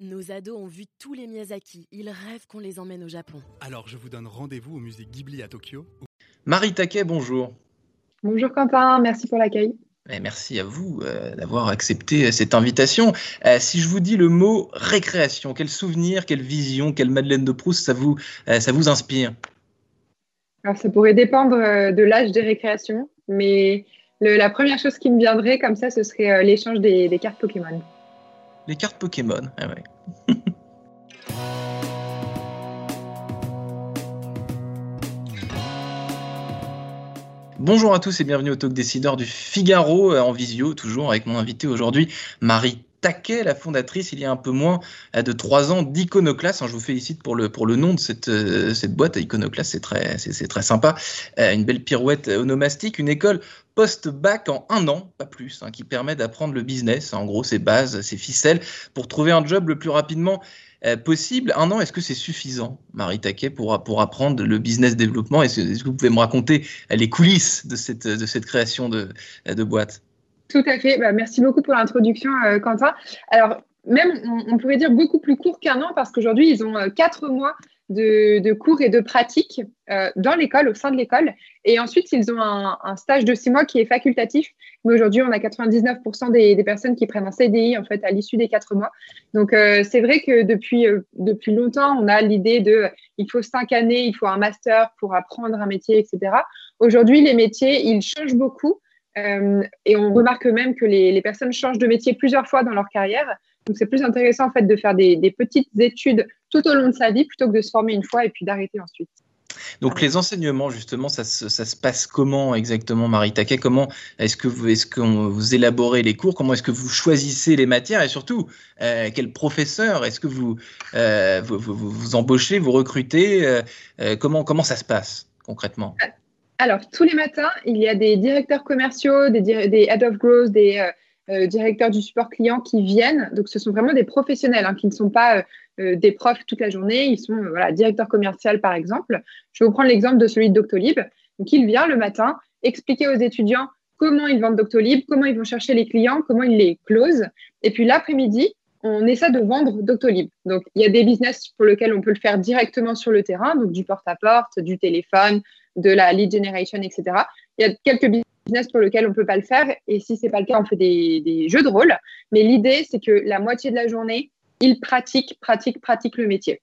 Nos ados ont vu tous les Miyazaki. Ils rêvent qu'on les emmène au Japon. Alors je vous donne rendez-vous au musée Ghibli à Tokyo. Marie Taquet, bonjour. Bonjour Quentin, merci pour l'accueil. Eh, merci à vous euh, d'avoir accepté euh, cette invitation. Euh, si je vous dis le mot récréation, quel souvenir, quelle vision, quelle Madeleine de Proust ça vous, ça vous inspire? Alors ça pourrait dépendre de l'âge des récréations, mais la première chose qui me viendrait comme ça, ce serait l'échange des cartes Pokémon les cartes Pokémon. Ah ouais. Bonjour à tous et bienvenue au Talk Décideur du Figaro euh, en visio, toujours avec mon invité aujourd'hui, Marie Taquet, la fondatrice il y a un peu moins euh, de trois ans d'Iconoclast. Je vous félicite pour le, pour le nom de cette, euh, cette boîte. Iconoclast, c'est très, c'est, très sympa. Une belle pirouette onomastique, une école post-bac en un an, pas plus, hein, qui permet d'apprendre le business, en gros ses bases, ses ficelles, pour trouver un job le plus rapidement euh, possible. Un an, est-ce que c'est suffisant, Marie Taquet, pour, pour apprendre le business développement? Est-ce que vous pouvez me raconter les coulisses de cette, de cette création de, de boîte? Tout à fait. Bah, merci beaucoup pour l'introduction, euh, Quentin. Alors, même, on, pourrait dire beaucoup plus court qu'un an, parce qu'aujourd'hui, ils ont euh, quatre mois de, cours et de pratiques euh, dans l'école, au sein de l'école. Et ensuite, ils ont un, stage de six mois qui est facultatif. Mais aujourd'hui, on a 99% des, personnes qui prennent un CDI en fait à l'issue des quatre mois. Donc, c'est vrai que depuis, depuis longtemps, on a l'idée de il faut cinq années, il faut un master pour apprendre un métier, etc. Aujourd'hui, les métiers, ils changent beaucoup. Et on remarque même que les, les personnes changent de métier plusieurs fois dans leur carrière. Donc, c'est plus intéressant en fait de faire des, petites études tout au long de sa vie plutôt que de se former une fois et puis d'arrêter ensuite. Donc les enseignements, justement, ça se, passe comment exactement, Marie Taquet? Comment est-ce que vous, que vous élaborez les cours? Comment est-ce que vous choisissez les matières? Et surtout, euh, quel professeur Est-ce que vous, euh, vous, embauchez, vous recrutez? Euh, comment, comment ça se passe concrètement? Alors, tous les matins, il y a des directeurs commerciaux, des, des head of growth, des euh, directeurs du support client qui viennent. Donc, ce sont vraiment des professionnels hein, qui ne sont pas euh, euh, des profs toute la journée. Ils sont voilà, directeurs commerciaux, par exemple. Je vais vous prendre l'exemple de celui de Doctolib. Donc, il vient le matin expliquer aux étudiants comment ils vendent Doctolib, comment ils vont chercher les clients, comment ils les closent. Et puis, l'après-midi, on essaie de vendre Doctolib. Donc, il y a des business pour lesquels on peut le faire directement sur le terrain, donc du porte-à-porte, du téléphone, de la lead generation, etc. Il y a quelques business pour lequel on ne peut pas le faire. Et si ce n'est pas le cas, on fait des, jeux de rôle. Mais l'idée, c'est que la moitié de la journée, ils pratiquent, pratiquent, pratiquent le métier.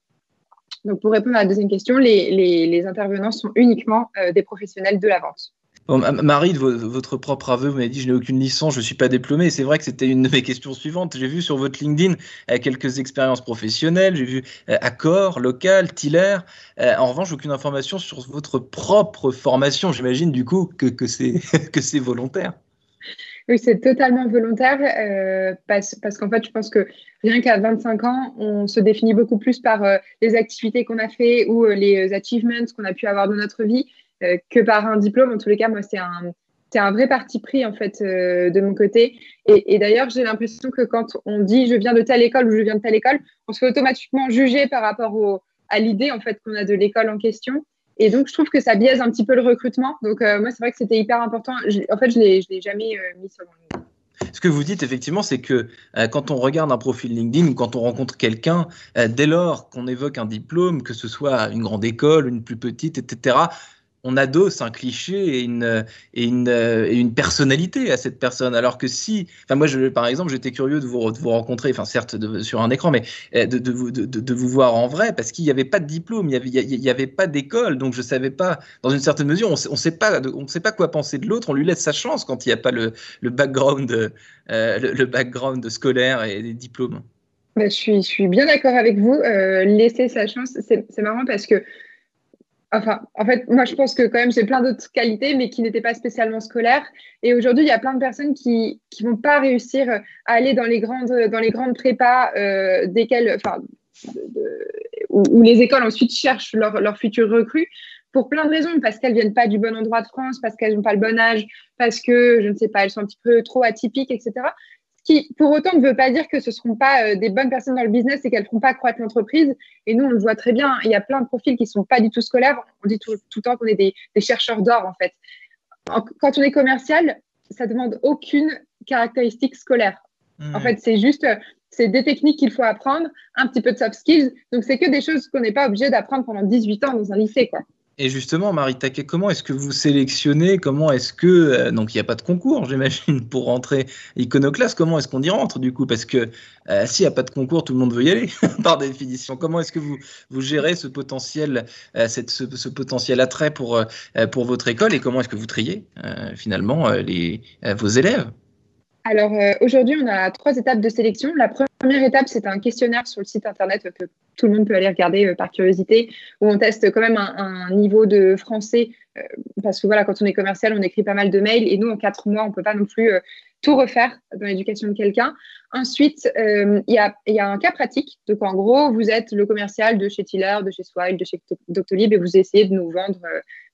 Donc, pour répondre à la deuxième question, les, intervenants sont uniquement euh, des professionnels de la vente. Marie, de votre propre aveu, vous m'avez dit je n'ai aucune licence, je ne suis pas diplômé. C'est vrai que c'était une de mes questions suivantes. J'ai vu sur votre LinkedIn euh, quelques expériences professionnelles. J'ai vu euh, Accor, Local, Tiller. Euh, en revanche, aucune information sur votre propre formation. J'imagine du coup que, c'est volontaire. Oui, c'est totalement volontaire parce, qu'en fait, je pense que rien qu'à 25 ans, on se définit beaucoup plus par les activités qu'on a fait ou les achievements qu'on a pu avoir dans notre vie que par un diplôme. En tous les cas, moi, c'est un, c'est un vrai parti pris en fait euh, de mon côté. Et, d'ailleurs, j'ai l'impression que quand on dit je viens de telle école ou je viens de telle école, on se fait automatiquement juger par rapport à l'idée en fait qu'on a de l'école en question. Et donc, je trouve que ça biaise un petit peu le recrutement. Donc, euh, moi, c'est vrai que c'était hyper important. en fait, je ne l'ai jamais mis sur mon ce que vous dites effectivement, c'est que quand on regarde un profil LinkedIn ou quand on rencontre quelqu'un, dès lors qu'on évoque un diplôme, que ce soit une grande école, une plus petite, etc., on adosse un cliché et une, et une, et une personnalité à cette personne. Alors que si, enfin moi, par exemple, j'étais curieux de vous, de vous rencontrer, enfin certes sur un écran, mais eh, de, de, vous, de, vous voir en vrai, parce qu'il n'y avait pas de diplôme, il n'y avait, avait pas d'école, donc je savais pas, dans une certaine mesure, on ne sait pas, on sait pas quoi penser de l'autre, on lui laisse sa chance quand il n'y a pas le, le background, euh, le, background scolaire et les diplômes. Bah, je, suis, je suis bien d'accord avec vous. Euh, laisser sa chance, c'est marrant parce que Enfin, en fait, moi, je pense que quand même, j'ai plein d'autres qualités, mais qui n'étaient pas spécialement scolaires. Et aujourd'hui, il y a plein de personnes qui ne vont pas réussir à aller dans les grandes, dans les grandes prépas, euh, desquelles, enfin, où, les écoles ensuite cherchent leurs leur futurs recrues pour plein de raisons, parce qu'elles viennent pas du bon endroit de France, parce qu'elles n'ont pas le bon âge, parce que, je ne sais pas, elles sont un petit peu trop atypiques, etc qui, pour autant, ne veut pas dire que ce ne seront pas euh, des bonnes personnes dans le business et qu'elles ne feront pas croître l'entreprise. Et nous, on le voit très bien. Il y a plein de profils qui ne sont pas du tout scolaires. On dit tout, le temps qu'on est des, chercheurs d'or, en fait. quand on est commercial, ça demande aucune caractéristique scolaire. En mmh. fait, c'est juste, c'est des techniques qu'il faut apprendre, un petit peu de soft skills. Donc, c'est que des choses qu'on n'est pas obligé d'apprendre pendant 18 ans dans un lycée. Quoi. Et justement, Marie Taquet, comment est-ce que vous sélectionnez Comment est-ce que. Euh, donc, il n'y a pas de concours, j'imagine, pour rentrer iconoclaste. Comment est-ce qu'on y rentre, du coup? Parce que euh, s'il n'y a pas de concours, tout le monde veut y aller, par définition. Comment est-ce que vous, vous gérez ce potentiel, euh, cette, ce, potentiel attrait pour, pour votre école et comment est-ce que vous triez, finalement, les, vos élèves? Alors aujourd'hui, on a trois étapes de sélection. La première étape, c'est un questionnaire sur le site internet que tout le monde peut aller regarder euh, par curiosité, où on teste quand même un, niveau de français, euh, parce que voilà, quand on est commercial, on écrit pas mal de mails, et nous, en quatre mois, on ne peut pas non plus euh, tout refaire dans l'éducation de quelqu'un. Ensuite, il y, a, un cas pratique. Donc, en gros, vous êtes le commercial de chez Tiller, de chez Swile, de chez Doctolib, et vous essayez de nous vendre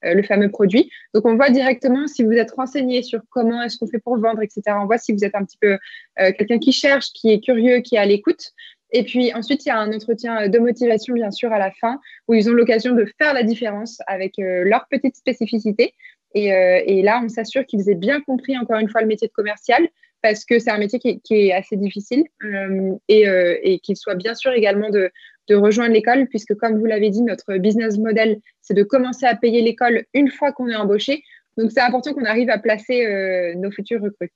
le fameux produit. Donc, on voit directement si vous êtes renseigné sur comment est-ce qu'on fait pour vendre, etc. On voit si vous êtes un petit peu quelqu'un qui cherche, qui est curieux, qui est à l'écoute. Et puis ensuite, il y a un entretien de motivation, bien sûr, à la fin, où ils ont l'occasion de faire la différence avec euh, leurs petites spécificités. Et, euh, là, on s'assure qu'ils aient bien compris, encore une fois, le métier de commercial, parce que c'est un métier qui est, assez difficile, euh, et qu'ils soient bien sûr également de, de rejoindre l'école, puisque comme vous l'avez dit, notre business model, c'est de commencer à payer l'école une fois qu'on est embauché. Donc, c'est important qu'on arrive à placer nos futurs recrues.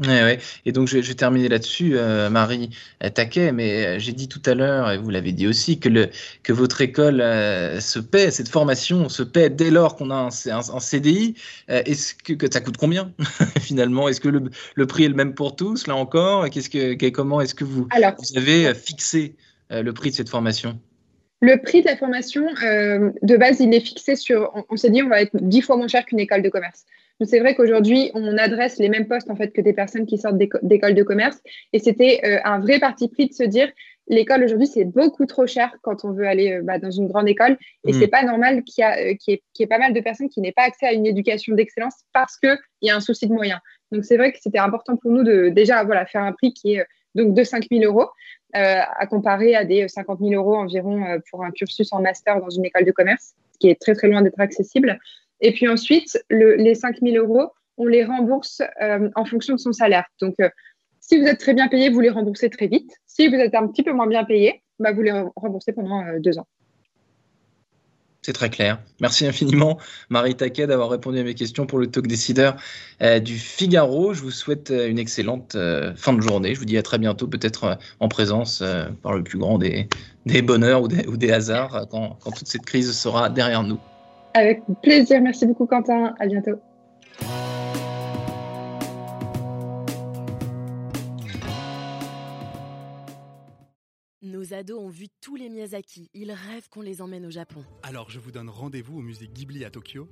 Ouais, ouais. Et donc, je, vais terminer là-dessus, euh, Marie Taquet, mais euh, j'ai dit tout à l'heure, et vous l'avez dit aussi, que, le, que votre école euh, se paie, cette formation se paie dès lors qu'on a un, un, CDI. Est-ce que, que, ça coûte combien, finalement? Est-ce que le, le, prix est le même pour tous, là encore? Qu'est-ce que, Comment est-ce que vous, vous avez fixé? Le prix de cette formation le prix de la formation, de base, il est fixé sur. On, on s'est dit, on va être dix fois moins cher qu'une école de commerce c'est vrai qu'aujourd'hui, on adresse les mêmes postes en fait que des personnes qui sortent d'écoles de commerce. Et c'était euh, un vrai parti pris de se dire l'école aujourd'hui, c'est beaucoup trop cher quand on veut aller euh, bah, dans une grande école. Et ce mm. c'est pas normal qu'il y, euh, ait pas mal de personnes qui n'aient pas accès à une éducation d'excellence parce qu'il y a un souci de moyens. Donc, c'est vrai que c'était important pour nous de déjà voilà, faire un prix qui est donc de 5 000 euros. À comparer à des 50 000 euros environ pour un cursus en master dans une école de commerce, qui est très très loin d'être accessible. Et puis ensuite, les 5 000 euros, on les rembourse euh, en fonction de son salaire. Donc, euh, si vous êtes très bien payé, vous les remboursez très vite. Si vous êtes un petit peu moins bien payé, bah, vous les remboursez pendant euh, deux ans. C'est très clair. Merci infiniment, Marie Taquet, d'avoir répondu à mes questions pour le talk décideur du Figaro. Je vous souhaite une excellente fin de journée. Je vous dis à très bientôt, peut-être en présence par le plus grand des, bonheurs ou des, hasards, quand toute cette crise sera derrière nous. Avec plaisir. Merci beaucoup, Quentin. À bientôt. Nos ados ont vu tous les Miyazaki. Ils rêvent qu'on les emmène au Japon. Alors je vous donne rendez-vous au musée Ghibli à Tokyo